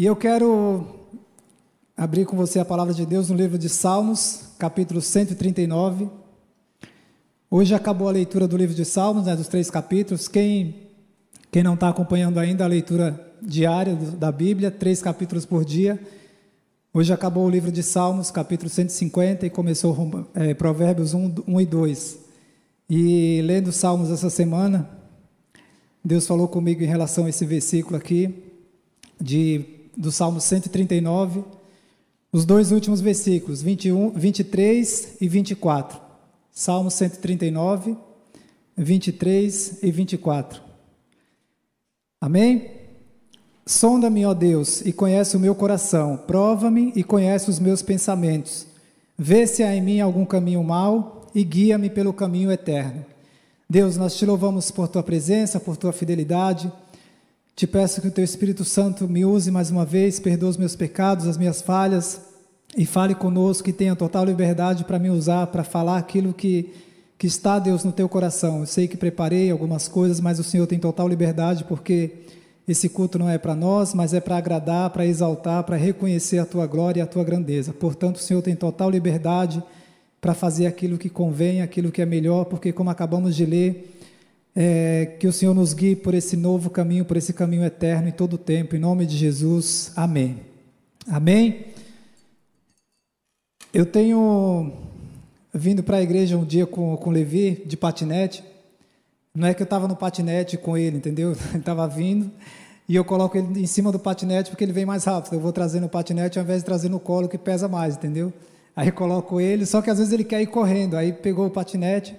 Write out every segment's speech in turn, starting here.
E eu quero abrir com você a palavra de Deus no livro de Salmos, capítulo 139. Hoje acabou a leitura do livro de Salmos, né, dos três capítulos. Quem, quem não está acompanhando ainda a leitura diária da Bíblia, três capítulos por dia. Hoje acabou o livro de Salmos, capítulo 150, e começou é, Provérbios 1, 1 e 2. E lendo Salmos essa semana, Deus falou comigo em relação a esse versículo aqui, de, do Salmo 139, os dois últimos versículos, 21, 23 e 24. Salmo 139, 23 e 24. Amém? Sonda-me, ó Deus, e conhece o meu coração, prova-me e conhece os meus pensamentos. Vê se há em mim algum caminho mau e guia-me pelo caminho eterno. Deus, nós te louvamos por tua presença, por tua fidelidade. Te peço que o teu Espírito Santo me use mais uma vez, perdoe os meus pecados, as minhas falhas e fale conosco que tenha total liberdade para me usar, para falar aquilo que, que está, Deus, no teu coração. Eu sei que preparei algumas coisas, mas o Senhor tem total liberdade porque esse culto não é para nós, mas é para agradar, para exaltar, para reconhecer a tua glória e a tua grandeza. Portanto, o Senhor tem total liberdade para fazer aquilo que convém, aquilo que é melhor, porque, como acabamos de ler, é, que o Senhor nos guie por esse novo caminho, por esse caminho eterno em todo o tempo. Em nome de Jesus, amém. Amém. Eu tenho vindo para a igreja um dia com, com Levi, de patinete. Não é que eu estava no patinete com ele, entendeu? Ele estava vindo e eu coloco ele em cima do patinete porque ele vem mais rápido. Eu vou trazer no patinete ao invés de trazer no colo que pesa mais, entendeu? Aí coloco ele, só que às vezes ele quer ir correndo. Aí pegou o patinete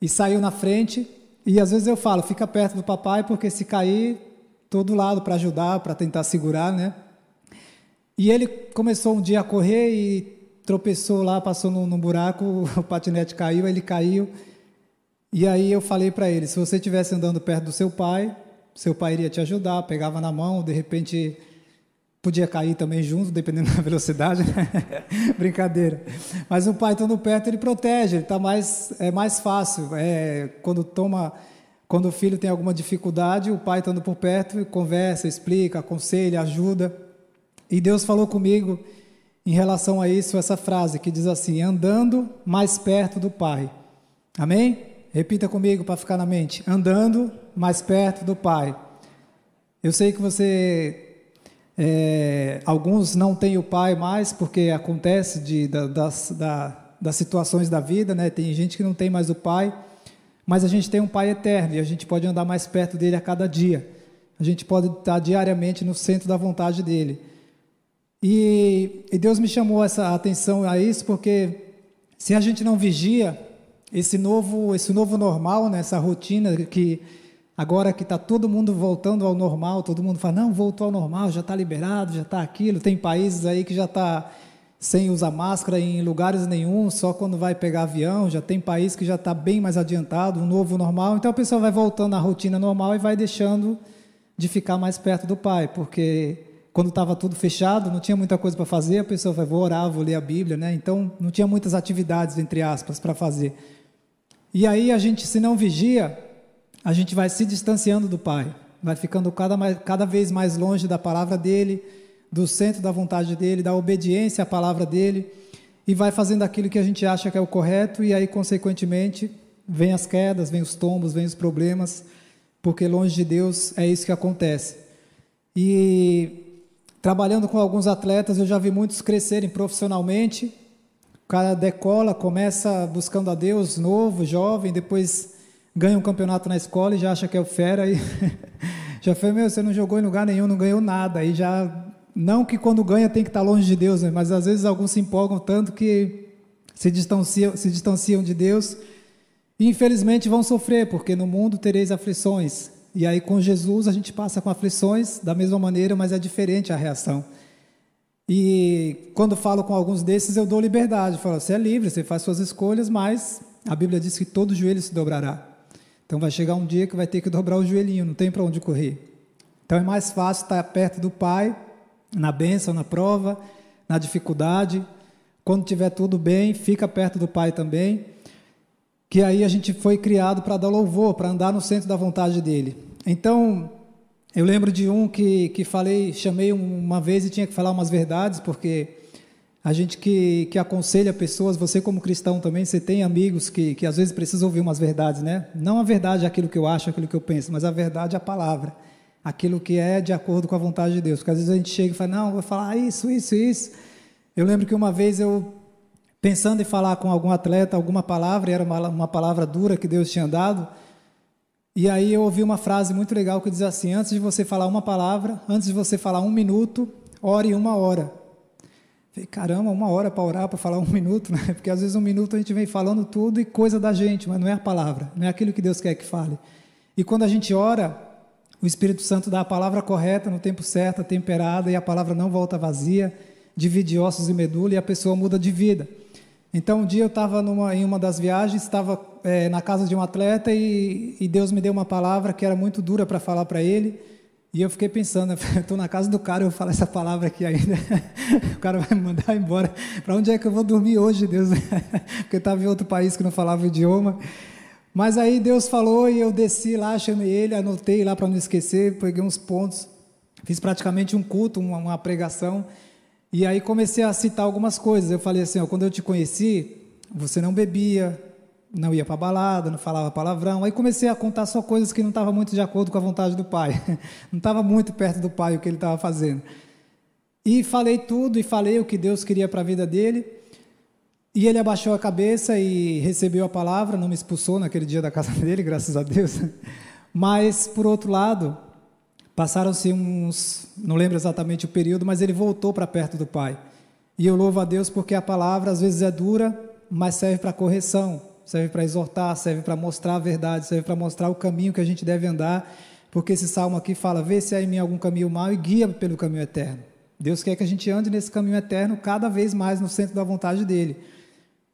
e saiu na frente. E às vezes eu falo, fica perto do papai porque se cair, todo lado para ajudar, para tentar segurar, né? E ele começou um dia a correr e tropeçou lá, passou num, num buraco, o patinete caiu, ele caiu. E aí eu falei para ele, se você estivesse andando perto do seu pai, seu pai iria te ajudar, pegava na mão, de repente podia cair também junto, dependendo da velocidade. Né? Brincadeira. Mas o pai estando perto, ele protege, ele tá mais, é mais fácil. É, quando toma, quando o filho tem alguma dificuldade, o pai estando por perto, conversa, explica, aconselha, ajuda. E Deus falou comigo em relação a isso, essa frase que diz assim: andando mais perto do Pai. Amém? Repita comigo para ficar na mente. Andando mais perto do Pai. Eu sei que você, é, alguns não têm o Pai mais porque acontece de, da, das, da, das situações da vida, né? Tem gente que não tem mais o Pai, mas a gente tem um Pai eterno e a gente pode andar mais perto dele a cada dia. A gente pode estar diariamente no centro da vontade dele. E, e Deus me chamou essa atenção a isso porque se a gente não vigia, esse novo, esse novo normal, né, essa rotina que Agora que está todo mundo voltando ao normal, todo mundo fala, não, voltou ao normal, já está liberado, já está aquilo. Tem países aí que já está sem usar máscara em lugares nenhum, só quando vai pegar avião. Já tem país que já está bem mais adiantado, um novo normal. Então a pessoa vai voltando à rotina normal e vai deixando de ficar mais perto do Pai, porque quando estava tudo fechado, não tinha muita coisa para fazer, a pessoa vai, vou orar, vou ler a Bíblia, né? Então não tinha muitas atividades, entre aspas, para fazer. E aí a gente, se não vigia, a gente vai se distanciando do Pai, vai ficando cada, mais, cada vez mais longe da palavra dele, do centro da vontade dele, da obediência à palavra dele, e vai fazendo aquilo que a gente acha que é o correto, e aí, consequentemente, vem as quedas, vem os tombos, vem os problemas, porque longe de Deus é isso que acontece. E trabalhando com alguns atletas, eu já vi muitos crescerem profissionalmente. O cara decola, começa buscando a Deus, novo, jovem, depois ganha um campeonato na escola e já acha que é o fera e já foi, meu, você não jogou em lugar nenhum, não ganhou nada. Aí já não que quando ganha tem que estar longe de Deus, né? mas às vezes alguns se empolgam tanto que se distanciam, se distanciam de Deus e infelizmente vão sofrer, porque no mundo tereis aflições. E aí com Jesus a gente passa com aflições da mesma maneira, mas é diferente a reação. E quando falo com alguns desses, eu dou liberdade. falo, você é livre, você faz suas escolhas, mas a Bíblia diz que todo joelho se dobrará. Então vai chegar um dia que vai ter que dobrar o joelhinho, não tem para onde correr. Então é mais fácil estar perto do Pai, na bênção, na prova, na dificuldade. Quando tiver tudo bem, fica perto do Pai também. Que aí a gente foi criado para dar louvor, para andar no centro da vontade dele. Então, Eu lembro de um que, que falei, chamei uma vez e tinha que falar umas verdades, porque a gente que, que aconselha pessoas, você como cristão também, você tem amigos que, que às vezes precisam ouvir umas verdades, né? Não a verdade é aquilo que eu acho, aquilo que eu penso, mas a verdade é a palavra. Aquilo que é de acordo com a vontade de Deus. Porque às vezes a gente chega e fala, não, vou falar isso, isso, isso. Eu lembro que uma vez eu, pensando em falar com algum atleta alguma palavra, e era uma, uma palavra dura que Deus tinha dado, e aí eu ouvi uma frase muito legal que diz assim: antes de você falar uma palavra, antes de você falar um minuto, ore uma hora. Caramba, uma hora para orar, para falar um minuto, né? Porque às vezes um minuto a gente vem falando tudo e coisa da gente, mas não é a palavra, não é aquilo que Deus quer que fale. E quando a gente ora, o Espírito Santo dá a palavra correta, no tempo certo, temperada, e a palavra não volta vazia, divide ossos e medula, e a pessoa muda de vida. Então, um dia eu estava em uma das viagens, estava é, na casa de um atleta, e, e Deus me deu uma palavra que era muito dura para falar para ele, e eu fiquei pensando, estou na casa do cara, eu falo essa palavra aqui ainda, o cara vai me mandar embora. Para onde é que eu vou dormir hoje, Deus? Porque estava em outro país que não falava o idioma. Mas aí Deus falou e eu desci lá, chamei ele, anotei lá para não esquecer, peguei uns pontos, fiz praticamente um culto, uma, uma, pregação, e aí comecei a citar algumas coisas. Eu falei assim: ó, quando eu te conheci, você não bebia, não ia para balada, não falava palavrão. Aí comecei a contar só coisas que não estavam muito de acordo com a vontade do pai. Não estava muito perto do pai o que ele estava fazendo. E falei tudo e falei o que Deus queria para a vida dele. E ele abaixou a cabeça e recebeu a palavra, não me expulsou naquele dia da casa dele, graças a Deus. Mas, por outro lado, passaram-se uns, não lembro exatamente o período, mas ele voltou para perto do pai. E eu louvo a Deus porque a palavra às vezes é dura, mas serve para correção, serve para exortar, serve para mostrar a verdade, serve para mostrar o caminho que a gente deve andar, porque esse salmo aqui fala: vê se há em mim algum caminho mau e guia pelo caminho eterno. Deus quer que a gente ande nesse caminho eterno cada vez mais no centro da vontade dele.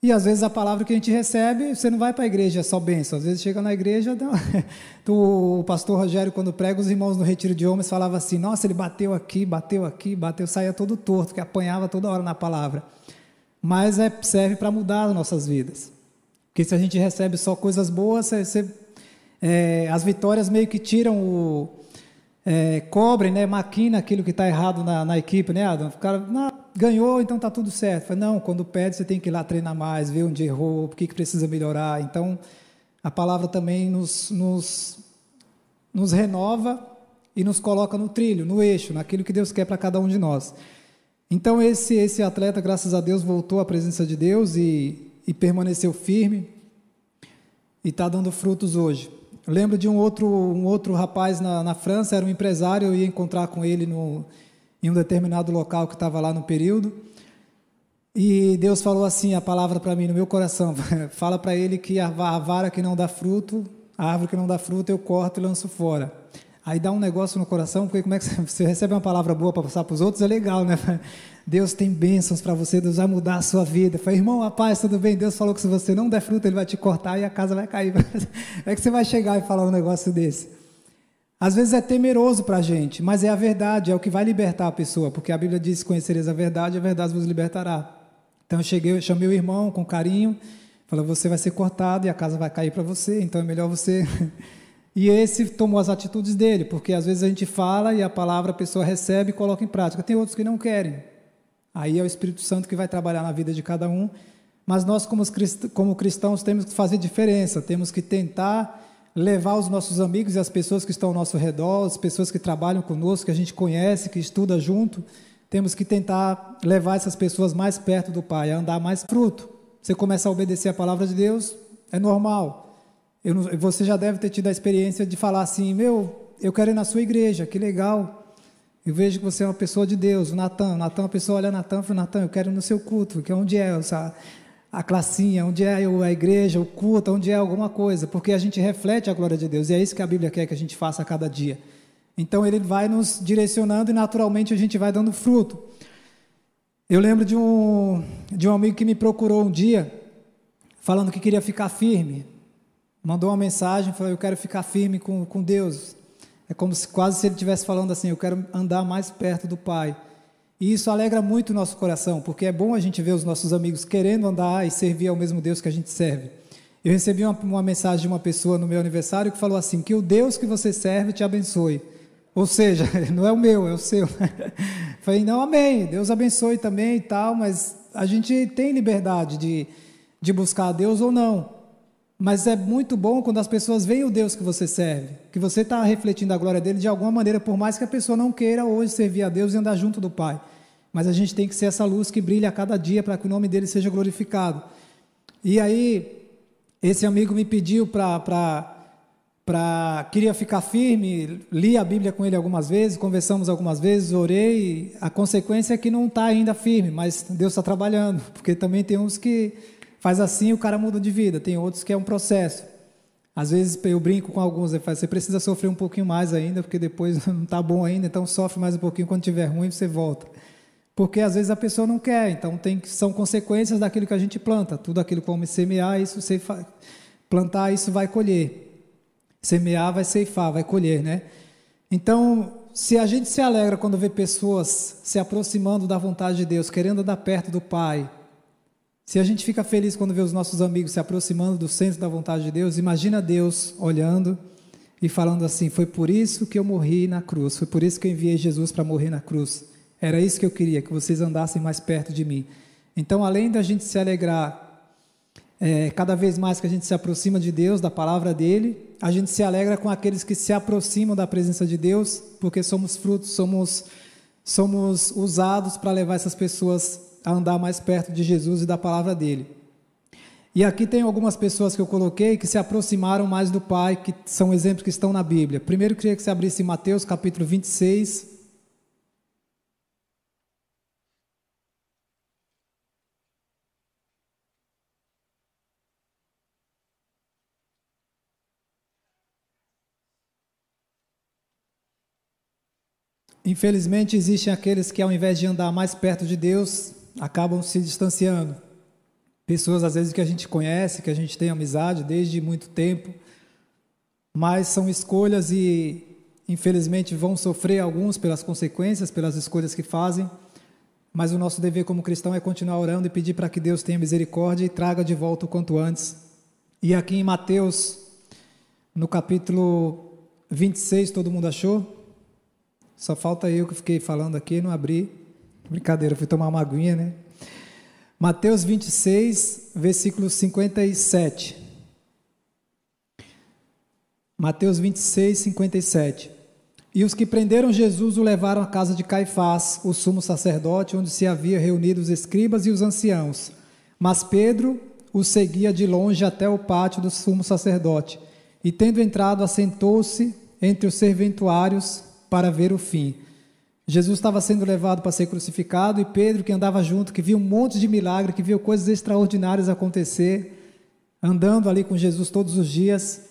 E às vezes a palavra que a gente recebe, você não vai para a igreja, é só bênção. Às vezes chega na igreja, o pastor Rogério, quando prega, os irmãos no retiro de homens falavam assim: nossa, ele bateu aqui, bateu aqui, bateu, saía todo torto, que apanhava toda hora na palavra. Mas é, serve para mudar as nossas vidas. Porque se a gente recebe só coisas boas, você, é, as vitórias meio que tiram o. É, cobrem, né, maquina aquilo que está errado na, na, equipe, né, Adam? O cara não, ganhou, então está tudo certo. Não, quando pede, você tem que ir lá treinar mais, ver onde errou, o que, que precisa melhorar. Então, a palavra também nos, nos, nos renova e nos coloca no trilho, no eixo, naquilo que Deus quer para cada um de nós. Então, esse, esse atleta, graças a Deus, voltou à presença de Deus e e permaneceu firme e está dando frutos hoje. Eu lembro de um outro, um outro rapaz na, na França, era um empresário, eu ia encontrar com ele no, em um determinado local que estava lá no período. E Deus falou assim a palavra para mim no meu coração: fala para ele que a vara que não dá fruto, a árvore que não dá fruto, eu corto e lanço fora. Aí dá um negócio no coração, porque como é que você recebe uma palavra boa para passar para os outros, é legal, né? Deus tem bênçãos para você, Deus vai mudar a sua vida. Falei, irmão, a paz, tudo bem? Deus falou que se você não der fruto, Ele vai te cortar e a casa vai cair. É que você vai chegar e falar um negócio desse. Às vezes é temeroso para a gente, mas é a verdade, é o que vai libertar a pessoa, porque a Bíblia diz: conhecereis a verdade, a verdade vos libertará. Então eu cheguei, eu chamei o irmão com carinho, falei: você vai ser cortado e a casa vai cair para você, então é melhor você E esse tomou as atitudes dele, porque às vezes a gente fala e a palavra a pessoa recebe e coloca em prática. Tem outros que não querem. Aí é o Espírito Santo que vai trabalhar na vida de cada um. Mas nós, como cristãos, temos que fazer diferença, temos que tentar levar os nossos amigos e as pessoas que estão ao nosso redor, as pessoas que trabalham conosco, que a gente conhece, que estuda junto, temos que tentar levar essas pessoas mais perto do Pai, a andar mais fruto. Você começa a obedecer a palavra de Deus, é normal. Eu, você já deve ter tido a experiência de falar assim: Meu, eu quero ir na sua igreja, que legal. Eu vejo que você é uma pessoa de Deus, o Natan. O Natan, a pessoa olha Natan e fala: Natan, eu quero ir no seu culto, que é onde é essa, a classinha, onde é a igreja, o culto, onde é alguma coisa, porque a gente reflete a glória de Deus e é isso que a Bíblia quer que a gente faça a cada dia. Então ele vai nos direcionando e naturalmente a gente vai dando fruto. Eu lembro de um, de um amigo que me procurou um dia, falando que queria ficar firme mandou uma mensagem, falou: Eu quero ficar firme com, com Deus. É como se quase se ele estivesse falando assim: Eu quero andar mais perto do Pai. E isso alegra muito o nosso coração, porque é bom a gente ver os nossos amigos querendo andar e servir ao mesmo Deus que a gente serve. Eu recebi uma, uma mensagem de uma pessoa no meu aniversário que falou assim: Que o Deus que você serve te abençoe, Ou seja, não é o meu, é o seu. Falei, não, amém, Deus abençoe também e tal, mas a gente tem liberdade de, de buscar a Deus ou não. Mas é muito bom quando as pessoas veem o Deus que você serve, que você está refletindo a glória dele de alguma maneira, por mais que a pessoa não queira hoje servir a Deus e andar junto do Pai. Mas a gente tem que ser essa luz que brilha a cada dia para que o nome dele seja glorificado. E aí, esse amigo me pediu para. Queria ficar firme, li a Bíblia com ele algumas vezes, conversamos algumas vezes, orei. A consequência é que não está ainda firme, mas Deus está trabalhando, porque também tem uns que faz assim o cara muda de vida, tem outros que é um processo. Às vezes eu brinco com alguns, você precisa sofrer um pouquinho mais ainda, porque depois não está bom ainda, então sofre mais um pouquinho, quando tiver ruim você volta. Porque às vezes a pessoa não quer, então tem, são consequências daquilo que a gente planta. Tudo aquilo que vamos semear, isso você plantar, isso vai colher. Semear vai ceifar, vai colher, né? Então, se a gente se alegra quando vê pessoas se aproximando da vontade de Deus, querendo andar perto do Pai, se a gente fica feliz quando vê os nossos amigos se aproximando do centro da vontade de Deus, imagina Deus olhando e falando assim: Foi por isso que eu morri na cruz, foi por isso que eu enviei Jesus para morrer na cruz. Era isso que eu queria, que vocês andassem mais perto de mim. Então, além da gente se alegrar, é, cada vez mais que a gente se aproxima de Deus, da palavra dele, a gente se alegra com aqueles que se aproximam da presença de Deus, porque somos frutos, somos, somos usados para levar essas pessoas a andar mais perto de Jesus e da palavra dele. E aqui tem algumas pessoas que eu coloquei que se aproximaram mais do Pai, que são exemplos que estão na Bíblia. Primeiro, eu queria que você abrisse Mateus capítulo 26, Infelizmente, existem aqueles que, ao invés de andar mais perto de Deus, acabam se distanciando. Pessoas, às vezes, que a gente conhece, que a gente tem amizade desde muito tempo, mas são escolhas e, infelizmente, vão sofrer alguns pelas consequências, pelas escolhas que fazem. Mas o nosso dever como cristão é continuar orando e pedir para que Deus tenha misericórdia e traga de volta o quanto antes. E aqui em Mateus, no capítulo 26, todo mundo achou? Só falta eu que fiquei falando aqui, não abri. Brincadeira, fui tomar uma aguinha, né? Mateus 26, versículo 57. Mateus 26, 57. E os que prenderam Jesus o levaram à casa de Caifás, o sumo sacerdote, onde se havia reunido os escribas e os anciãos. Mas Pedro o seguia de longe até o pátio do sumo sacerdote. E tendo entrado, assentou-se entre os serventuários para ver o fim. Jesus estava sendo levado para ser crucificado e Pedro, que andava junto, que viu um monte de milagre, que viu coisas extraordinárias acontecer, andando ali com Jesus todos os dias,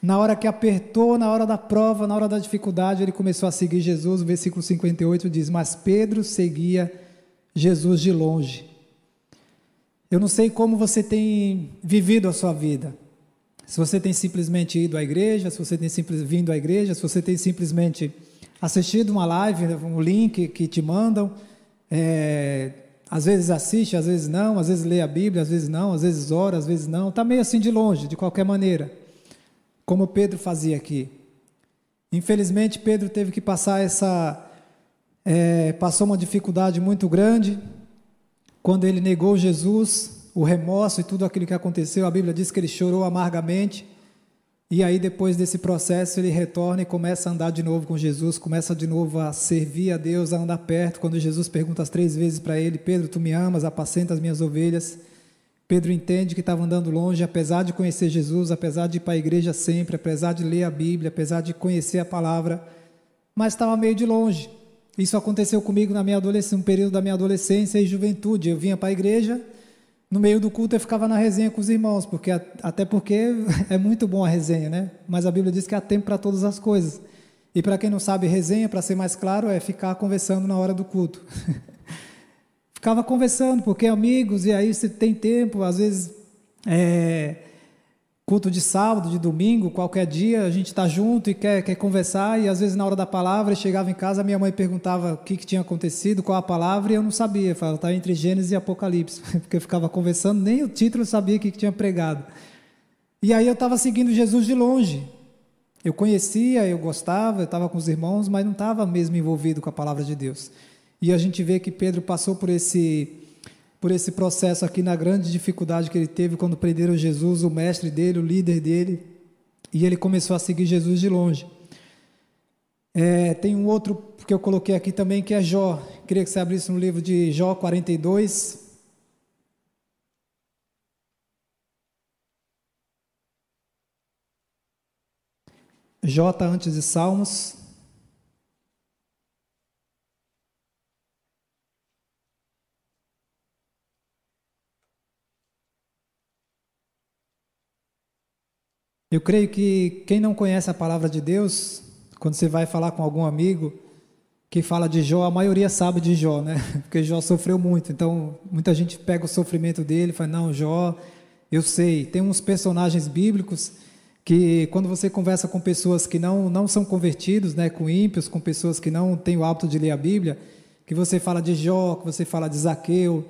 na hora que apertou, na hora da prova, na hora da dificuldade, ele começou a seguir Jesus. O versículo 58 diz: Mas Pedro seguia Jesus de longe. Eu não sei como você tem vivido a sua vida. Se você tem simplesmente ido à igreja, se você tem simples, vindo à igreja, se você tem simplesmente assistido uma live, um link que te mandam, é, às vezes assiste, às vezes não, às vezes lê a Bíblia, às vezes não, às vezes ora, às vezes não, está meio assim de longe, de qualquer maneira, como Pedro fazia aqui. Infelizmente, Pedro teve que passar essa. É, passou uma dificuldade muito grande quando ele negou Jesus, o remorso e tudo aquilo que aconteceu. A Bíblia diz que ele chorou amargamente. E aí, depois desse processo, ele retorna e começa a andar de novo com Jesus, começa de novo a servir a Deus, a andar perto. Quando Jesus pergunta as três vezes para ele: Pedro, tu me amas, apacenta as minhas ovelhas. Pedro entende que estava andando longe, apesar de conhecer Jesus, apesar de ir para a igreja sempre, apesar de ler a Bíblia, apesar de conhecer a palavra, mas estava meio de longe. Isso aconteceu comigo na minha adolescência, um período da minha adolescência e juventude. Eu vinha para a igreja, no meio do culto eu ficava na resenha com os irmãos, porque até porque é muito bom a resenha, né? Mas a Bíblia diz que há tempo para todas as coisas. E para quem não sabe, resenha, para ser mais claro, é ficar conversando na hora do culto. Ficava conversando, porque amigos, e aí você tem tempo, às vezes é, culto de sábado, de domingo, qualquer dia, a gente está junto e quer, quer conversar, e às vezes na hora da palavra, eu chegava em casa, minha mãe perguntava o que, que tinha acontecido, qual a palavra, e eu não sabia, falava, estava entre Gênesis e Apocalipse, porque eu ficava conversando, nem o título eu sabia o que, que tinha pregado. E aí eu estava seguindo Jesus de longe, Eu conhecia, eu gostava, eu estava com os irmãos, mas não estava mesmo envolvido com a palavra de Deus. E a gente vê que Pedro passou por esse por esse processo aqui na grande dificuldade que ele teve quando prenderam Jesus, o mestre dele, o líder dele, e ele começou a seguir Jesus de longe. É, tem um outro que eu coloquei aqui também que é Jó. Queria que você abrisse no livro de Jó 42. J antes de Salmos. Eu creio que quem não conhece a palavra de Deus, quando você vai falar com algum amigo que fala de Jó, a maioria sabe de Jó, né? Porque Jó sofreu muito. Então, muita gente pega o sofrimento dele e fala: Não, Jó, eu sei. Tem uns personagens bíblicos que, quando você conversa com pessoas que não, não são convertidos, né? Com ímpios, com pessoas que não têm o hábito de ler a Bíblia, que você fala de Jó, que você fala de Zaqueu,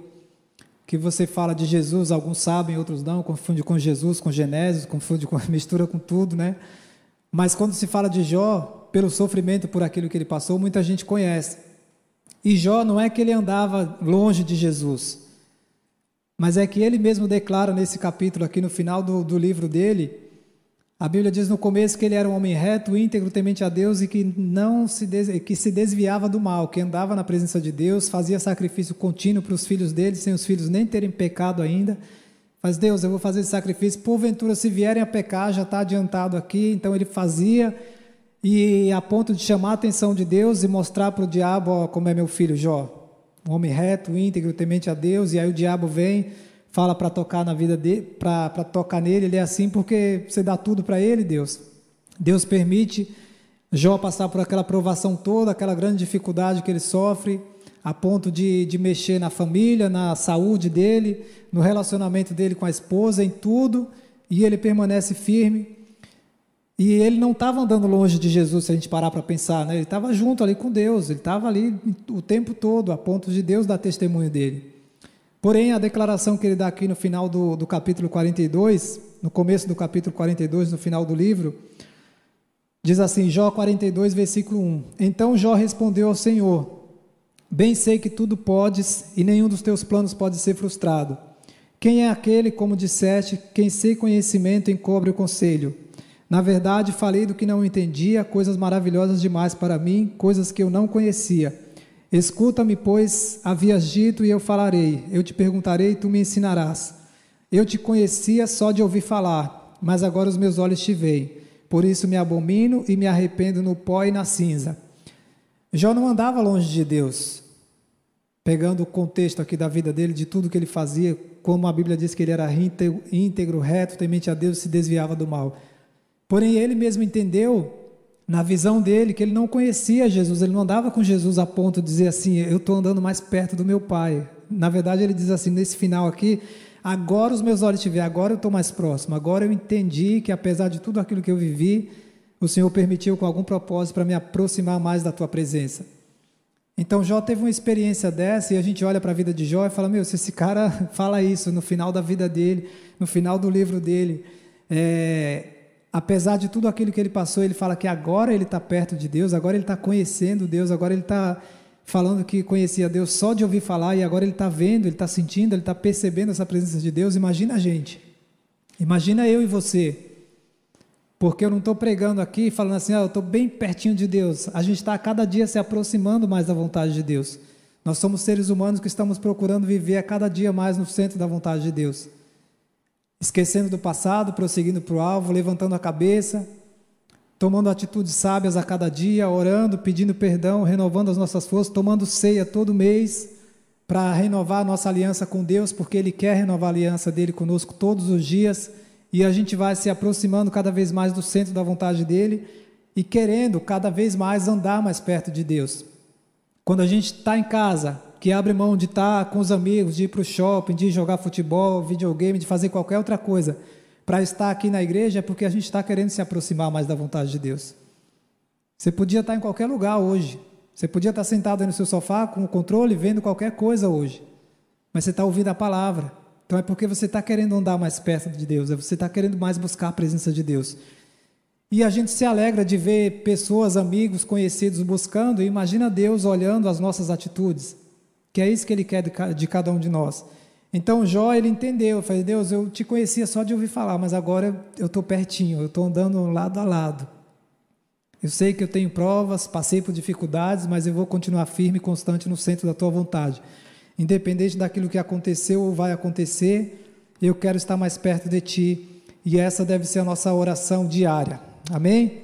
que você fala de Jesus, alguns sabem, outros não, confunde com Jesus, com Genésio, confunde com mistura com tudo, né? Mas quando se fala de Jó, pelo sofrimento por aquilo que ele passou, muita gente conhece. E Jó não é que ele andava longe de Jesus, mas é que ele mesmo declara nesse capítulo aqui no final do, do livro dele a Bíblia diz no começo que ele era um homem reto, íntegro, temente a Deus e que não se que se desviava do mal, que andava na presença de Deus, fazia sacrifício contínuo para os filhos dele, sem os filhos nem terem pecado ainda. Mas Deus, eu vou fazer esse sacrifício, porventura se vierem a pecar, já está adiantado aqui. Então ele fazia e a ponto de chamar a atenção de Deus e mostrar para o diabo, ó, como é meu filho Jó, um homem reto, íntegro, temente a Deus. E aí o diabo vem fala para tocar na vida dele, para tocar nele, ele é assim porque você dá tudo para ele, Deus. Deus permite Jó passar por aquela provação toda, aquela grande dificuldade que ele sofre, a ponto de, de mexer na família, na saúde dele, no relacionamento dele com a esposa, em tudo, e ele permanece firme. E ele não estava andando longe de Jesus, se a gente parar para pensar, né? ele estava junto ali com Deus, ele estava ali o tempo todo, a ponto de Deus dar testemunho dele. Porém, a declaração que ele dá aqui no final do, do capítulo 42, no começo do capítulo 42, no final do livro, diz assim: Jó 42, versículo 1: Então Jó respondeu ao Senhor: Bem sei que tudo podes e nenhum dos teus planos pode ser frustrado. Quem é aquele, como disseste, quem sem conhecimento encobre o conselho? Na verdade, falei do que não entendia, coisas maravilhosas demais para mim, coisas que eu não conhecia. Escuta-me, pois havias dito, e eu falarei. Eu te perguntarei, e tu me ensinarás. Eu te conhecia só de ouvir falar, mas agora os meus olhos te veem. Por isso me abomino e me arrependo no pó e na cinza. Jó não andava longe de Deus. Pegando o contexto aqui da vida dele, de tudo que ele fazia, como a Bíblia diz que ele era íntegro, reto, temente a Deus, se desviava do mal. Porém, ele mesmo entendeu na visão dele, que ele não conhecia Jesus, ele não andava com Jesus a ponto de dizer assim: Eu estou andando mais perto do meu Pai. Na verdade, ele diz assim, nesse final aqui: Agora os meus olhos te veem, agora eu estou mais próximo, agora eu entendi que apesar de tudo aquilo que eu vivi, o Senhor permitiu com algum propósito para me aproximar mais da tua presença. Então Jó teve uma experiência dessa e a gente olha para a vida de Jó e fala: Meu, se esse cara fala isso no final da vida dele, no final do livro dele, é, apesar de tudo aquilo que ele passou, ele fala que agora ele está perto de Deus, agora ele está conhecendo Deus, agora ele está falando que conhecia Deus só de ouvir falar e agora ele está vendo, ele está sentindo, ele está percebendo essa presença de Deus. Imagina a gente, imagina eu e você, porque eu não estou pregando aqui falando assim, ah, eu estou bem pertinho de Deus. A gente está a cada dia se aproximando mais da vontade de Deus. Nós somos seres humanos que estamos procurando viver a cada dia mais no centro da vontade de Deus esquecendo do passado, prosseguindo para o alvo, levantando a cabeça, tomando atitudes sábias a cada dia, orando, pedindo perdão, renovando as nossas forças, tomando ceia todo mês para renovar a nossa aliança com Deus, porque Ele quer renovar a aliança dele conosco todos os dias e a gente vai se aproximando cada vez mais do centro da vontade dele e querendo cada vez mais andar mais perto de Deus. Quando a gente está em casa, que abre mão de estar com os amigos, de ir para o shopping, de jogar futebol, videogame, de fazer qualquer outra coisa, para estar aqui na igreja é porque a gente está querendo se aproximar mais da vontade de Deus. Você podia estar em qualquer lugar hoje. Você podia estar sentado aí no seu sofá com o controle, vendo qualquer coisa hoje. Mas você está ouvindo a palavra. Então é porque você está querendo andar mais perto de Deus, é você está querendo mais buscar a presença de Deus. E a gente se alegra de ver pessoas, amigos, conhecidos buscando, e imagina Deus olhando as nossas atitudes, que é isso que Ele quer de cada um de nós. Então Jó, ele entendeu, falei, Deus, eu te conhecia só de ouvir falar, mas agora eu estou pertinho, eu estou andando lado a lado. Eu sei que eu tenho provas, passei por dificuldades, mas eu vou continuar firme e constante no centro da tua vontade. Independente daquilo que aconteceu ou vai acontecer, eu quero estar mais perto de ti. E essa deve ser a nossa oração diária. Amém?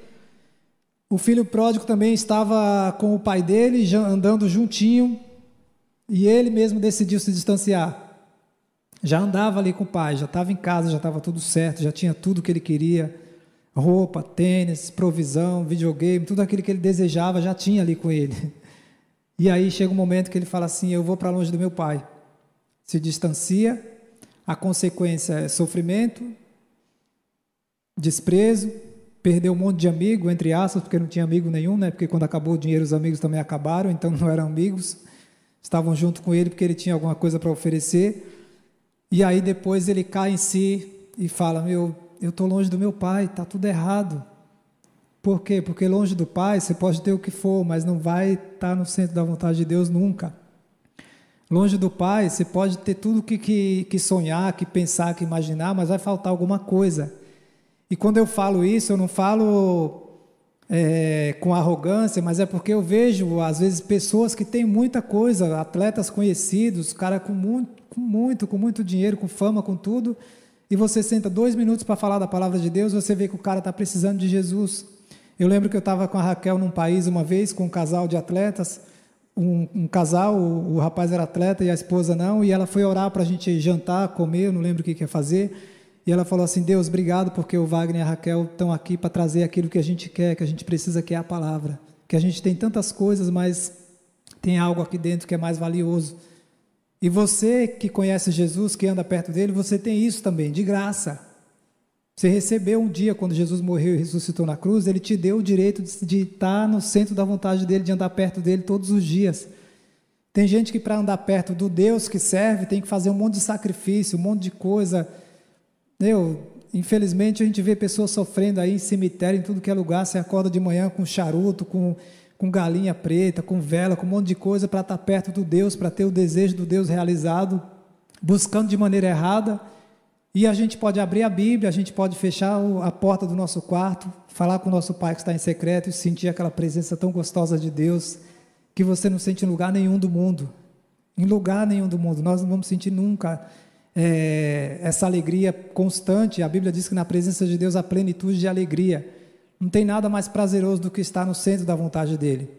O filho pródigo também estava com o pai dele, andando juntinho, e ele mesmo decidiu se distanciar já andava ali com o pai, já estava em casa, já estava tudo certo, já tinha tudo que ele queria, roupa, tênis, provisão, videogame, tudo aquilo que ele desejava já tinha ali com ele. E aí chega um momento que ele fala assim: Eu vou para longe do meu pai. Se distancia, a consequência é sofrimento, desprezo, perdeu um monte de amigo, entre aspas, porque não tinha amigo nenhum, né? Porque quando acabou o dinheiro, os amigos também acabaram, então não eram amigos, estavam junto com ele porque ele tinha alguma coisa para oferecer. E aí depois ele cai em si e fala: Meu, eu estou longe do meu pai, está tudo errado. Por quê? Porque longe do pai você pode ter o que for, mas não vai estar tá no centro da vontade de Deus nunca. Longe do pai você pode ter tudo que, que, que sonhar, que pensar, que imaginar, mas vai faltar alguma coisa. E quando eu falo isso, eu não falo é, com arrogância, mas é porque eu vejo, às vezes, pessoas que têm muita coisa, atletas conhecidos, cara com muito, com muito, com muito dinheiro, com fama, com tudo, e você senta dois minutos para falar da palavra de Deus, você vê que o cara está precisando de Jesus. Eu lembro que eu estava com a Raquel num país uma vez, com um casal de atletas, um, um casal, o, o, rapaz era atleta e a esposa não, e ela foi orar para a gente jantar, comer, eu não lembro o que, que ia fazer, e ela falou assim: Deus, obrigado porque o Wagner e a Raquel estão aqui para trazer aquilo que a gente quer, que a gente precisa, que é a palavra. Que a gente tem tantas coisas, mas tem algo aqui dentro que é mais valioso. E você que conhece Jesus, que anda perto dele, você tem isso também, de graça. Você recebeu um dia, quando Jesus morreu e ressuscitou na cruz, ele te deu o direito de, de estar no centro da vontade dele, de andar perto dele todos os dias. Tem gente que para andar perto do Deus que serve tem que fazer um monte de sacrifício, um monte de coisa. Eu, infelizmente, a gente vê pessoas sofrendo aí em cemitério, em tudo que é lugar. Você acorda de manhã com charuto, com com galinha preta, com vela, com um monte de coisa para estar tá perto do Deus, para ter o desejo do Deus realizado, buscando de maneira errada. E a gente pode abrir a Bíblia, a gente pode fechar a porta do nosso quarto, falar com o nosso Pai que está em secreto e sentir aquela presença tão gostosa de Deus que você não sente em lugar nenhum do mundo. Em lugar nenhum do mundo. Nós não vamos sentir nunca é, essa alegria constante. A Bíblia diz que na presença de Deus há plenitude de alegria. Não tem nada mais prazeroso do que estar no centro da vontade dele.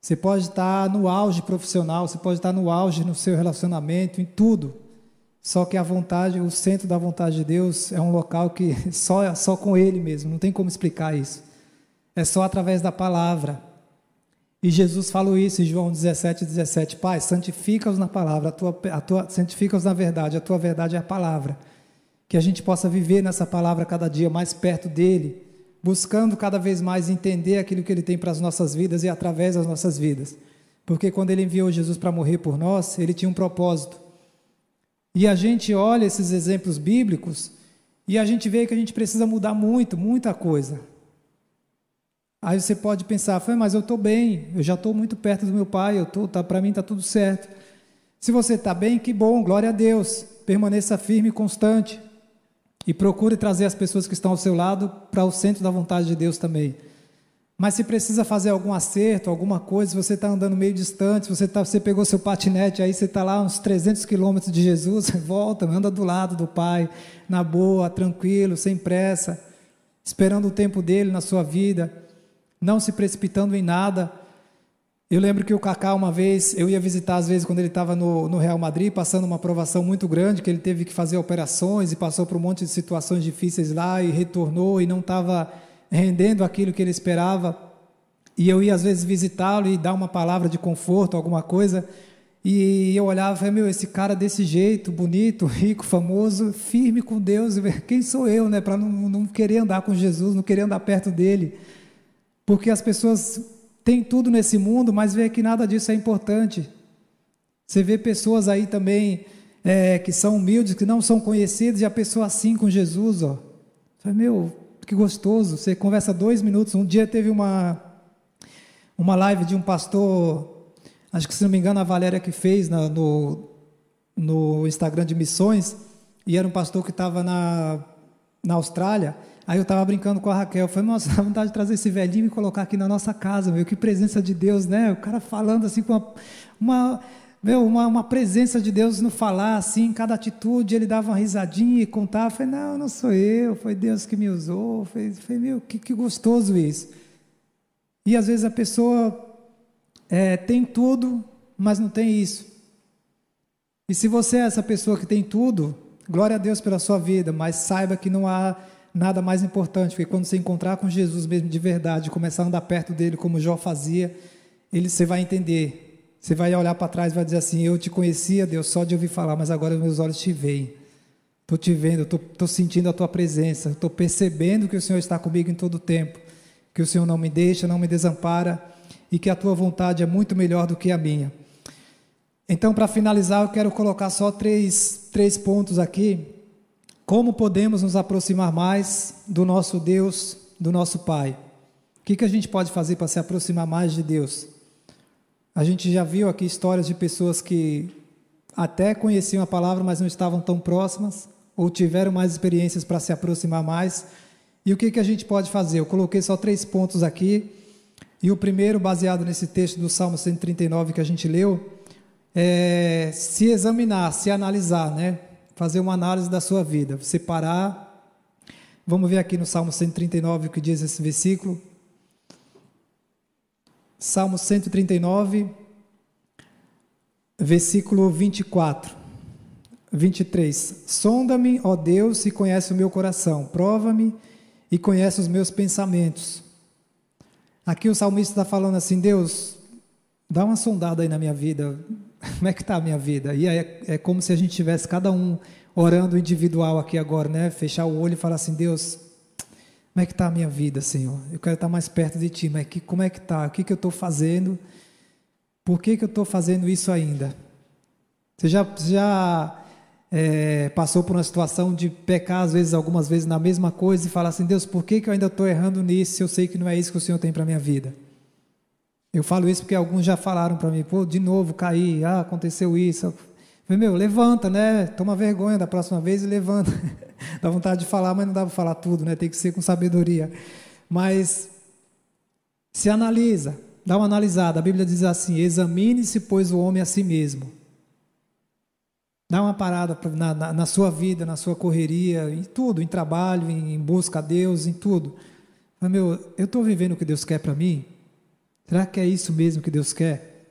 Você pode estar no auge profissional, você pode estar no auge no seu relacionamento, em tudo. Só que a vontade, o centro da vontade de Deus é um local que só só com ele mesmo, não tem como explicar isso. É só através da palavra. E Jesus falou isso em João 17, 17. Pai, santifica-os na palavra, a tua, a tua, santifica-os na verdade, a tua verdade é a palavra. Que a gente possa viver nessa palavra cada dia mais perto dele buscando cada vez mais entender aquilo que Ele tem para as nossas vidas e através das nossas vidas. Porque quando Ele enviou Jesus para morrer por nós, Ele tinha um propósito. E a gente olha esses exemplos bíblicos e a gente vê que a gente precisa mudar muito, muita coisa. Aí você pode pensar, mas eu estou bem, eu já estou muito perto do meu pai, eu tô, tá, para mim está tudo certo. Se você está bem, que bom, glória a Deus. Permaneça firme e constante. E procure trazer as pessoas que estão ao seu lado para o centro da vontade de Deus também. Mas se precisa fazer algum acerto, alguma coisa, se você está andando meio distante, você, tá, você pegou seu patinete, aí você está lá uns 300 quilômetros de Jesus, volta, anda do lado do Pai, na boa, tranquilo, sem pressa, esperando o tempo dele na sua vida, não se precipitando em nada, eu lembro que o Kaká, uma vez, eu ia visitar às vezes quando ele estava no, no, Real Madrid, passando uma aprovação muito grande, que ele teve que fazer operações e passou por um monte de situações difíceis lá e retornou e não estava rendendo aquilo que ele esperava. E eu ia às vezes visitá-lo e dar uma palavra de conforto, alguma coisa. E eu olhava e falei, meu, esse cara desse jeito, bonito, rico, famoso, firme com Deus, quem sou eu, né? Para não, não querer andar com Jesus, não querer andar perto dele. Porque as pessoas tem tudo nesse mundo, mas vê que nada disso é importante. Você vê pessoas aí também é, que são humildes, que não são conhecidas, e a pessoa assim com Jesus, ó. Fala, meu, que gostoso. Você conversa dois minutos. Um dia teve uma, uma live de um pastor, acho que se não me engano a Valéria que fez na, no, no Instagram de missões, e era um pastor que estava na, na Austrália. Aí eu estava brincando com a Raquel, foi nossa, dá vontade de trazer esse velhinho e colocar aqui na nossa casa, meu, que presença de Deus, né? O cara falando assim com uma, uma meu, uma, uma, presença de Deus no falar, assim, em cada atitude, ele dava uma risadinha e contava. Falei, não, não sou eu, foi Deus que me usou. Foi, foi meu, que, que gostoso isso. E às vezes a pessoa é, tem tudo, mas não tem isso. E se você é essa pessoa que tem tudo, glória a Deus pela sua vida, mas saiba que não há nada mais importante, porque quando você encontrar com Jesus mesmo de verdade, começar a andar perto dele como Jó fazia, ele, você vai entender você vai olhar para trás e vai dizer assim: Eu te conhecia, Deus, só de ouvir falar, mas agora meus olhos te veem. Estou te vendo, estou sentindo a tua presença, estou percebendo que o Senhor está comigo em todo o tempo, que o Senhor não me deixa, não me desampara e que a tua vontade é muito melhor do que a minha. Então, para finalizar, eu quero colocar só três, três pontos aqui. Como podemos nos aproximar mais do nosso Deus, do nosso Pai? O que, que a gente pode fazer para se aproximar mais de Deus? A gente já viu aqui histórias de pessoas que até conheciam a palavra, mas não estavam tão próximas, ou tiveram mais experiências para se aproximar mais. E o que, que a gente pode fazer? Eu coloquei só três pontos aqui. E o primeiro, baseado nesse texto do Salmo 139 que a gente leu, é se examinar, se analisar, né? Fazer uma análise da sua vida, separar. Vamos ver aqui no Salmo 139 o que diz esse versículo. Salmo 139, versículo 24, 23. Sonda-me, ó Deus, e conhece o meu coração, prova-me e conhece os meus pensamentos. Aqui o salmista está falando assim: Deus, dá uma sondada aí na minha vida, como é que está a minha vida? E é, é como se a gente tivesse cada um orando individual aqui agora, né? Fechar o olho e falar assim: Deus, como é que está a minha vida, Senhor? Eu quero estar mais perto de Ti, mas que, como é que está? O que, que eu estou fazendo? Por que, que eu estou fazendo isso ainda? Você já, já é, passou por uma situação de pecar, às vezes, algumas vezes, na mesma coisa e falar assim, Deus, por que, que eu ainda estou errando nisso eu sei que não é isso que o Senhor tem para a minha vida? Eu falo isso porque alguns já falaram para mim, pô, de novo caí, ah, aconteceu isso. Falei, meu, levanta, né? Toma vergonha da próxima vez e levanta. dá vontade de falar, mas não dá para falar tudo, né? Tem que ser com sabedoria. Mas se analisa, dá uma analisada. A Bíblia diz assim: examine-se, pois, o homem a si mesmo. Dá uma parada na, na, na, sua vida, na sua correria, em tudo, em trabalho, em, em busca a Deus, em tudo. Mas, meu, eu estou vivendo o que Deus quer para mim? Será que é isso mesmo que Deus quer?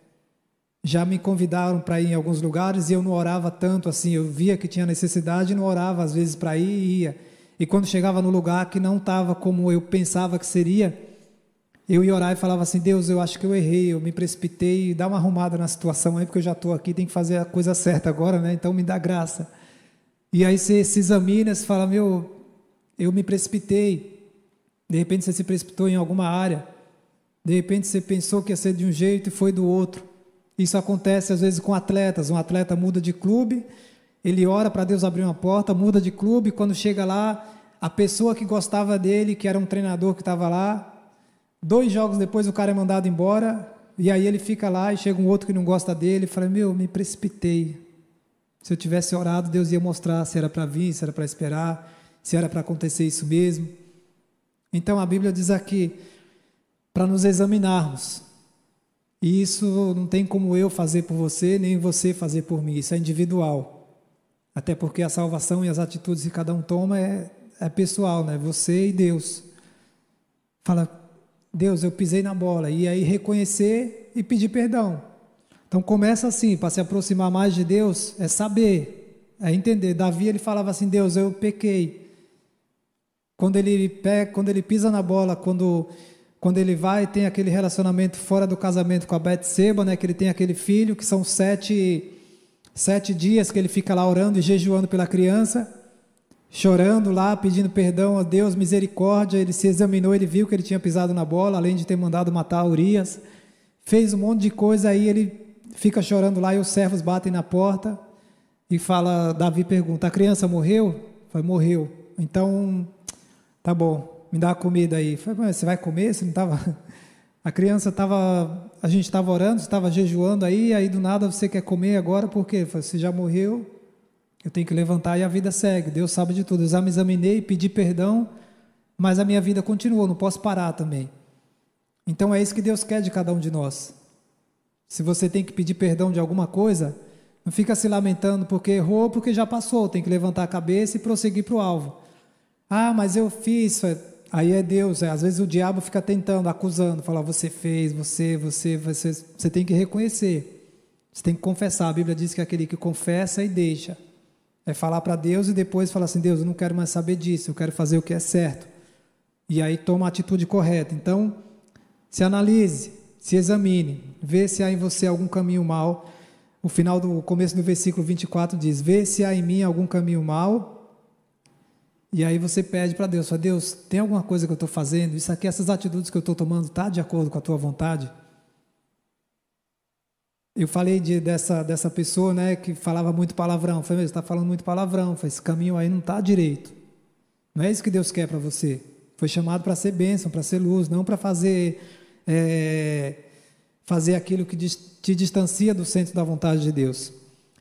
Já me convidaram para ir em alguns lugares e eu não orava tanto assim. Eu via que tinha necessidade e não orava às vezes para ir e ia. E quando chegava no lugar que não estava como eu pensava que seria, eu ia orar e falava assim: Deus, eu acho que eu errei, eu me precipitei, dá uma arrumada na situação aí, porque eu já estou aqui, tem que fazer a coisa certa agora, né? Então me dá graça. E aí você se examina, você fala: Meu, eu me precipitei. De repente você se precipitou em alguma área. De repente você pensou que ia ser de um jeito e foi do outro. Isso acontece às vezes com atletas. Um atleta muda de clube, ele ora para Deus abrir uma porta, muda de clube, quando chega lá, a pessoa que gostava dele, que era um treinador que estava lá, dois jogos depois o cara é mandado embora, e aí ele fica lá e chega um outro que não gosta dele e fala: Meu, me precipitei. Se eu tivesse orado, Deus ia mostrar se era para vir, se era para esperar, se era para acontecer isso mesmo. Então a Bíblia diz aqui para nos examinarmos, e isso não tem como eu fazer por você, nem você fazer por mim. Isso é individual. Até porque a salvação e as atitudes que cada um toma é, é pessoal, né? Você e Deus. Fala, Deus, eu pisei na bola. E aí reconhecer e pedir perdão. Então começa assim, para se aproximar mais de Deus, é saber, é entender. Davi ele falava assim, Deus, eu pequei. Quando ele, quando ele pisa na bola, quando quando ele vai tem aquele relacionamento fora do casamento com a Betseba, né, que ele tem aquele filho, que são sete, sete dias que ele fica lá orando e jejuando pela criança, chorando lá, pedindo perdão a Deus, misericórdia, ele se examinou, ele viu que ele tinha pisado na bola, além de ter mandado matar Urias, fez um monte de coisa, aí ele fica chorando lá e os servos batem na porta e fala, Davi pergunta, a criança morreu? Foi, morreu. Então, tá bom, me dá comida aí. falei, você vai comer? Você não estava. A criança estava. A gente estava orando, estava jejuando aí, aí do nada você quer comer agora, por quê? Falei, você já morreu, eu tenho que levantar e a vida segue. Deus sabe de tudo. Eu já me examinei, pedi perdão, mas a minha vida continuou, não posso parar também. Então é isso que Deus quer de cada um de nós. Se você tem que pedir perdão de alguma coisa, não fica se lamentando porque errou, porque já passou. Tem que levantar a cabeça e prosseguir para o alvo. Ah, mas eu fiz. Aí é Deus. É. Às vezes o diabo fica tentando, acusando, falar: você fez, você, você, você. Você tem que reconhecer. Você tem que confessar. A Bíblia diz que é aquele que confessa e deixa. É falar para Deus e depois falar assim: Deus, eu não quero mais saber disso, eu quero fazer o que é certo. E aí toma a atitude correta. Então, se analise, se examine, vê se há em você algum caminho mal. O final do começo do versículo 24 diz: Vê se há em mim algum caminho mal e aí você pede para Deus, fala, Deus, tem alguma coisa que eu estou fazendo? Isso aqui, essas atitudes que eu estou tomando, está de acordo com a tua vontade? Eu falei de, dessa, dessa pessoa né, que falava muito palavrão. Falei, está falando muito palavrão. Falei, esse caminho aí não está direito. Não é isso que Deus quer para você. Foi chamado para ser bênção, para ser luz, não para fazer, é, fazer aquilo que te distancia do centro da vontade de Deus.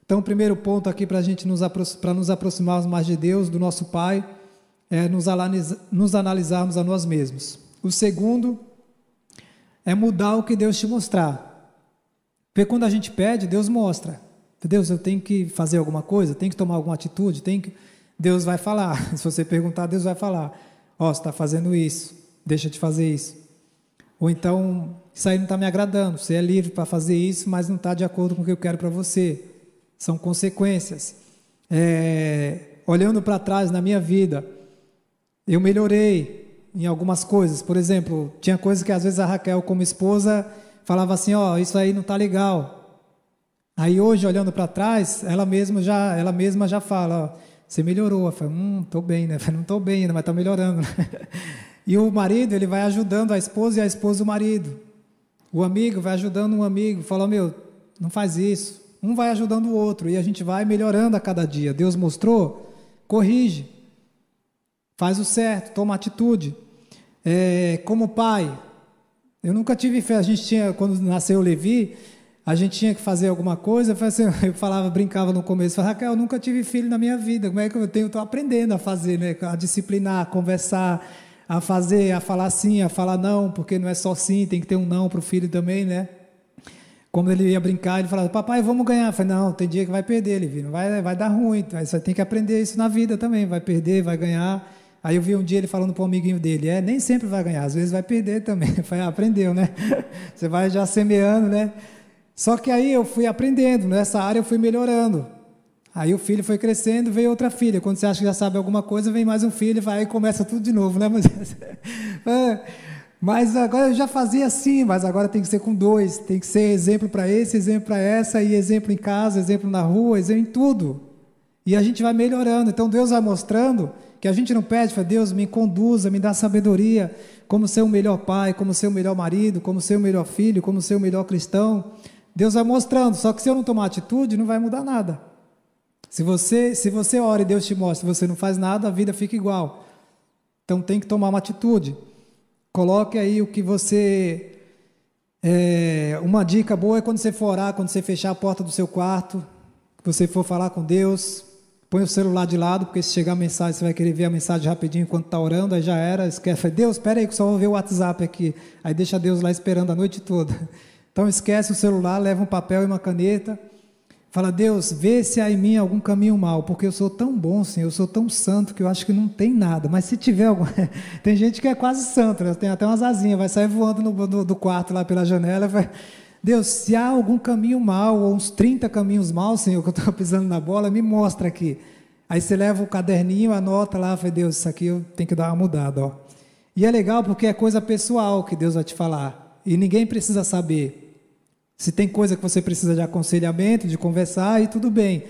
Então, o primeiro ponto aqui para a gente nos, para nos aproximarmos mais de Deus, do nosso Pai, é nos, nos analisarmos a nós mesmos. O segundo é mudar o que Deus te mostrar. Porque quando a gente pede, Deus mostra. Deus, eu tenho que fazer alguma coisa, tenho que tomar alguma atitude, tenho que... Deus vai falar. Se você perguntar, Deus vai falar. Ó, oh, você está fazendo isso, deixa de fazer isso. Ou então, isso aí não está me agradando. Você é livre para fazer isso, mas não está de acordo com o que eu quero para você. São consequências. É, olhando para trás na minha vida, eu melhorei em algumas coisas. Por exemplo, tinha coisas que às vezes a Raquel, como esposa, falava assim: ó, oh, isso aí não está legal. Aí hoje, olhando para trás, ela mesma já, ela mesma já fala: ó, você melhorou. Eu falei: hum, estou bem, né? Eu não estou bem ainda, mas está melhorando. e o marido, ele vai ajudando a esposa e a esposa o marido. O amigo vai ajudando um amigo, fala: meu, não faz isso. Um vai ajudando o outro e a gente vai melhorando a cada dia. Deus mostrou, corrige faz o certo, toma atitude. É, como pai, eu nunca tive fé. A gente tinha, quando nasceu o Levi, a gente tinha que fazer alguma coisa. Eu falava, brincava no começo, falava, Raquel, eu nunca tive filho na minha vida. Como é que eu tenho? Estou aprendendo a fazer, né? A disciplinar, a conversar, a fazer, a falar sim, a falar não, porque não é só sim, tem que ter um não para o filho também, né? Como ele ia brincar, ele falava, papai, vamos ganhar. Eu falei, não, tem dia que vai perder, Levi, não vai, vai dar ruim. Você tem que aprender isso na vida também, vai perder, vai ganhar. Aí eu vi um dia ele falando para um amiguinho dele, é, nem sempre vai ganhar, às vezes vai perder também. Eu falei, ah, aprendeu, né? Você vai já semeando, né? Só que aí eu fui aprendendo, nessa área eu fui melhorando. Aí o filho foi crescendo, veio outra filha. Quando você acha que já sabe alguma coisa, vem mais um filho, vai e começa tudo de novo, né? Mas, é, mas agora eu já fazia assim, mas agora tem que ser com dois. Tem que ser exemplo para esse, exemplo para essa, e exemplo em casa, exemplo na rua, exemplo em tudo. E a gente vai melhorando. Então Deus vai mostrando que a gente não pede para Deus me conduza, me dá sabedoria, como ser o melhor pai, como ser o melhor marido, como ser o melhor filho, como ser o melhor cristão. Deus vai mostrando, só que se eu não tomar atitude, não vai mudar nada. Se você, se você ora e Deus te mostra, e você não faz nada, a vida fica igual. Então tem que tomar uma atitude. Coloque aí o que você é, uma dica boa é quando você for orar, quando você fechar a porta do seu quarto, você for falar com Deus, Põe o celular de lado, porque se chegar a mensagem, você vai querer ver a mensagem rapidinho enquanto está orando, aí já era, esquece. Deus, espera aí que só vou ver o WhatsApp aqui. Aí deixa Deus lá esperando a noite toda. Então esquece o celular, leva um papel e uma caneta. Fala, Deus, vê se há em mim algum caminho mal, porque eu sou tão bom, Senhor, eu sou tão santo que eu acho que não tem nada. Mas se tiver algum. tem gente que é quase santo, né? tem até umas asinhas, vai sair voando no, no, do quarto lá pela janela. Vai... Deus, se há algum caminho mal, ou uns 30 caminhos mal, Senhor, que eu estou pisando na bola, me mostra aqui. Aí você leva o caderninho, anota lá, fala, Deus, isso aqui eu tenho que dar uma mudada. Ó. E é legal porque é coisa pessoal que Deus vai te falar. E ninguém precisa saber. Se tem coisa que você precisa de aconselhamento, de conversar, e tudo bem.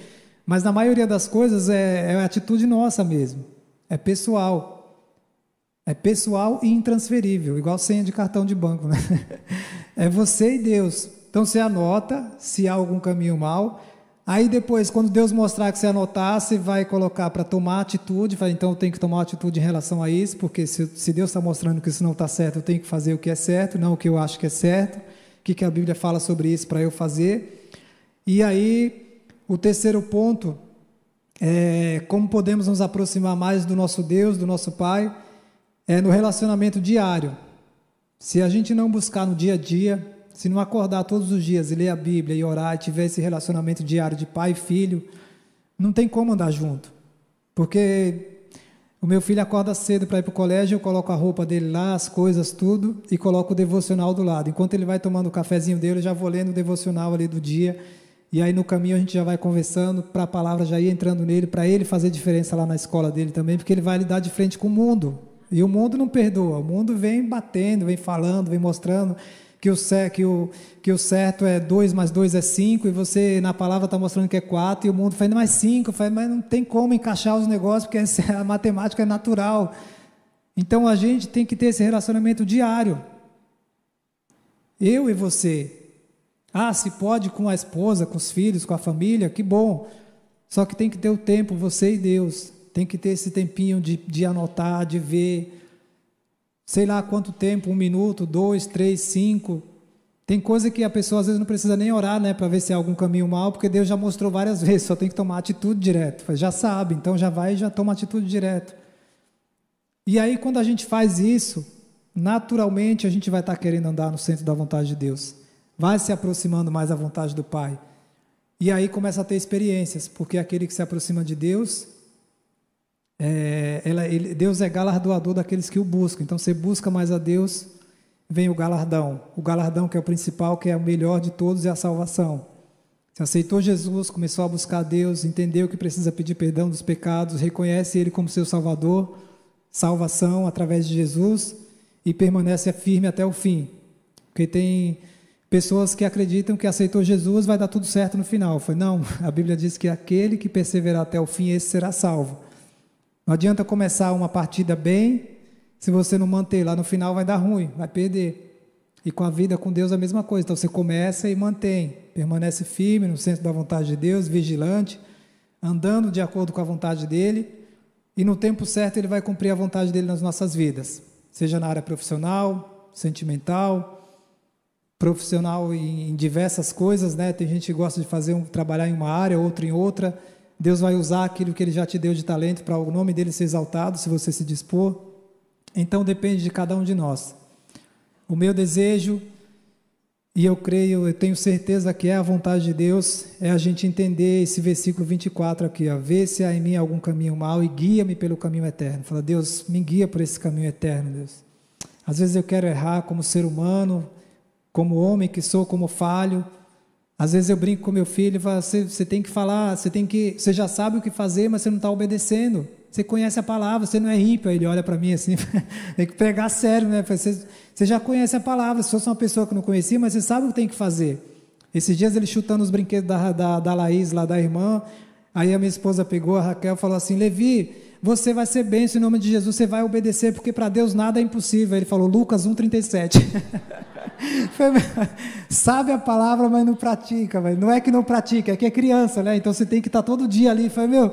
Mas na maioria das coisas é, é atitude nossa mesmo. É pessoal. É pessoal e intransferível, igual senha de cartão de banco. Né? É você e Deus. Então você anota se há algum caminho mal. Aí depois, quando Deus mostrar que você anotar, você vai colocar para tomar atitude. Vai, então eu tenho que tomar atitude em relação a isso, porque se, se Deus está mostrando que isso não está certo, eu tenho que fazer o que é certo, não o que eu acho que é certo. O que, que a Bíblia fala sobre isso para eu fazer. E aí, o terceiro ponto é como podemos nos aproximar mais do nosso Deus, do nosso Pai, é no relacionamento diário. Se a gente não buscar no dia a dia, se não acordar todos os dias e ler a Bíblia e orar e tiver esse relacionamento diário de pai e filho, não tem como andar junto. Porque o meu filho acorda cedo para ir para o colégio, eu coloco a roupa dele lá, as coisas, tudo, e coloco o devocional do lado. Enquanto ele vai tomando o cafezinho dele, eu já vou lendo o devocional ali do dia. E aí no caminho a gente já vai conversando para a palavra já ir entrando nele, para ele fazer diferença lá na escola dele também, porque ele vai lidar de frente com o mundo. E o mundo não perdoa, o mundo vem batendo, vem falando, vem mostrando que o, que o, que o certo é 2 mais 2 é 5, e você na palavra está mostrando que é 4, e o mundo faz mais 5, mas não tem como encaixar os negócios, porque a matemática é natural. Então a gente tem que ter esse relacionamento diário. Eu e você. Ah, se pode com a esposa, com os filhos, com a família, que bom. Só que tem que ter o tempo, você e Deus. Tem que ter esse tempinho de, de anotar, de ver, sei lá quanto tempo, um minuto, dois, três, cinco. Tem coisa que a pessoa às vezes não precisa nem orar, né, para ver se há algum caminho mal, porque Deus já mostrou várias vezes, só tem que tomar atitude direto. Já sabe, então já vai e já toma atitude direto. E aí quando a gente faz isso, naturalmente a gente vai estar tá querendo andar no centro da vontade de Deus. Vai se aproximando mais da vontade do Pai. E aí começa a ter experiências, porque aquele que se aproxima de Deus, é, ela, ele, Deus é galardoador daqueles que o buscam. Então, você busca mais a Deus, vem o galardão. O galardão que é o principal, que é o melhor de todos, é a salvação. Você aceitou Jesus, começou a buscar a Deus, entendeu que precisa pedir perdão dos pecados, reconhece Ele como seu Salvador, salvação através de Jesus e permanece firme até o fim. Porque tem pessoas que acreditam que aceitou Jesus vai dar tudo certo no final. Foi não, a Bíblia diz que aquele que perseverar até o fim, esse será salvo. Não adianta começar uma partida bem, se você não manter lá no final vai dar ruim, vai perder. E com a vida com Deus é a mesma coisa. Então você começa e mantém, permanece firme no centro da vontade de Deus, vigilante, andando de acordo com a vontade dele, e no tempo certo ele vai cumprir a vontade dele nas nossas vidas, seja na área profissional, sentimental, profissional em, diversas coisas, né? Tem gente que gosta de fazer um trabalhar em uma área, outro em outra Deus vai usar aquilo que Ele já te deu de talento para o nome dele ser exaltado, se você se dispor. Então depende de cada um de nós. O meu desejo, e eu creio, eu tenho certeza que é a vontade de Deus, é a gente entender esse versículo 24 aqui, ó. Vê se há em mim algum caminho mau e guia-me pelo caminho eterno. Fala, Deus, me guia por esse caminho eterno, Deus. Às vezes eu quero errar como ser humano, como homem que sou, como falho, às vezes eu brinco com meu filho, falo, você, tem que falar, você tem que, você já sabe o que fazer, mas você não está obedecendo. Você conhece a palavra, você não é ímpio. Ele olha para mim assim, tem que pegar sério, né? Você, você já conhece a palavra. Se fosse uma pessoa que não conhecia, mas você sabe o que tem que fazer. Esses dias ele chutando os brinquedos da, da, da Laís, lá da irmã, aí a minha esposa pegou, a Raquel, falou assim: Levi, você vai ser bem em nome de Jesus, você vai obedecer, porque para Deus nada é impossível. Ele falou, Lucas 1,37. Sabe a palavra, mas não pratica. Véio. Não é que não pratica, é que é criança, né? Então você tem que estar todo dia ali. Falei, meu,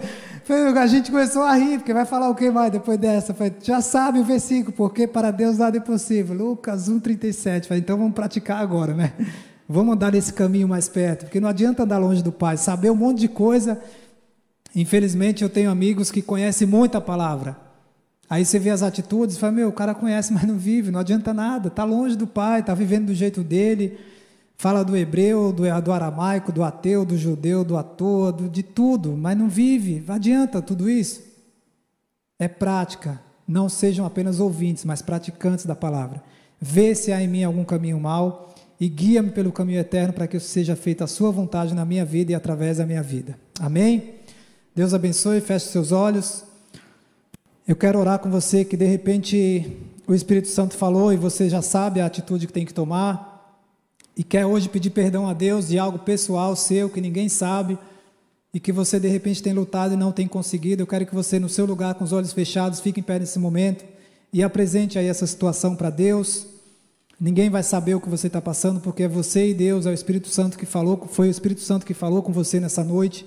a gente começou a rir, porque vai falar o que mais depois dessa? Já sabe o versículo, porque para Deus nada é possível. Lucas 1,37. Falei, então vamos praticar agora, né? Vamos andar nesse caminho mais perto, porque não adianta andar longe do Pai, saber um monte de coisa. Infelizmente, eu tenho amigos que conhecem muito a palavra, Aí você vê as atitudes e fala, meu, o cara conhece, mas não vive, não adianta nada, está longe do pai, está vivendo do jeito dele, fala do hebreu, do, do aramaico, do ateu, do judeu, do ator, do, de tudo, mas não vive, não adianta tudo isso. É prática, não sejam apenas ouvintes, mas praticantes da palavra. Vê se há em mim algum caminho mau e guia-me pelo caminho eterno para que seja feita a sua vontade na minha vida e através da minha vida. Amém? Deus abençoe, feche seus olhos. Eu quero orar com você que de repente o Espírito Santo falou e você já sabe a atitude que tem que tomar e quer hoje pedir perdão a Deus de algo pessoal seu que ninguém sabe e que você de repente tem lutado e não tem conseguido. Eu quero que você no seu lugar com os olhos fechados fique em pé nesse momento e apresente aí essa situação para Deus. Ninguém vai saber o que você está passando, porque é você e Deus, é o Espírito Santo que falou, foi o Espírito Santo que falou com você nessa noite.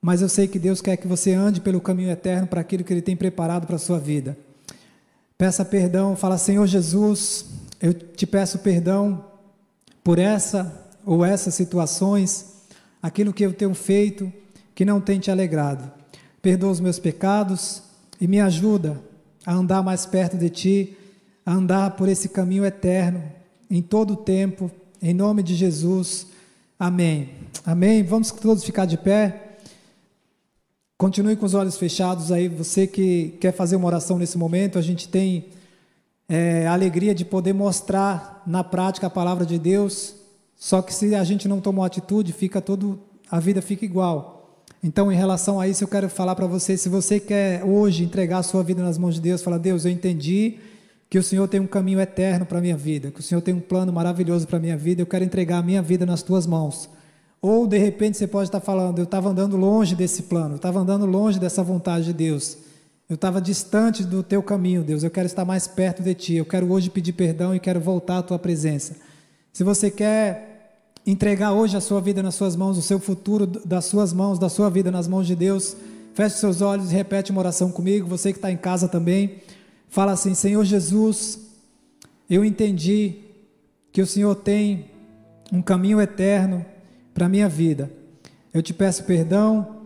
Mas eu sei que Deus quer que você ande pelo caminho eterno para aquilo que Ele tem preparado para a sua vida. Peça perdão, fala, Senhor Jesus, eu te peço perdão por essa ou essas situações, aquilo que eu tenho feito que não tem te alegrado. Perdoa os meus pecados e me ajuda a andar mais perto de Ti, a andar por esse caminho eterno, em todo o tempo, em nome de Jesus. Amém. Amém. Vamos todos ficar de pé. Continue com os olhos fechados aí. Você que quer fazer uma oração nesse momento, a gente tem é, a alegria de poder mostrar na prática a palavra de Deus. Só que se a gente não tomou atitude, fica todo, a vida fica igual. Então, em relação a isso, eu quero falar para você: se você quer hoje entregar a sua vida nas mãos de Deus, fala, Deus, eu entendi que o Senhor tem um caminho eterno para a minha vida, que o Senhor tem um plano maravilhoso para a minha vida, eu quero entregar a minha vida nas tuas mãos. Ou, de repente, você pode estar falando, eu estava andando longe desse plano, eu estava andando longe dessa vontade de Deus, eu estava distante do teu caminho, Deus, eu quero estar mais perto de ti, eu quero hoje pedir perdão e quero voltar à tua presença. Se você quer entregar hoje a sua vida nas suas mãos, o seu futuro das suas mãos, da sua vida nas mãos de Deus, feche seus olhos e repete uma oração comigo. Você que está em casa também, fala assim: Senhor Jesus, eu entendi que o Senhor tem um caminho eterno para a minha vida. Eu te peço perdão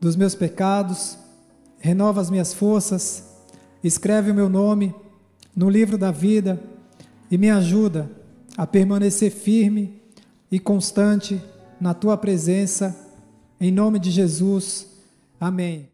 dos meus pecados, renova as minhas forças, escreve o meu nome no livro da vida e me ajuda a permanecer firme e constante na tua presença, em nome de Jesus. Amém.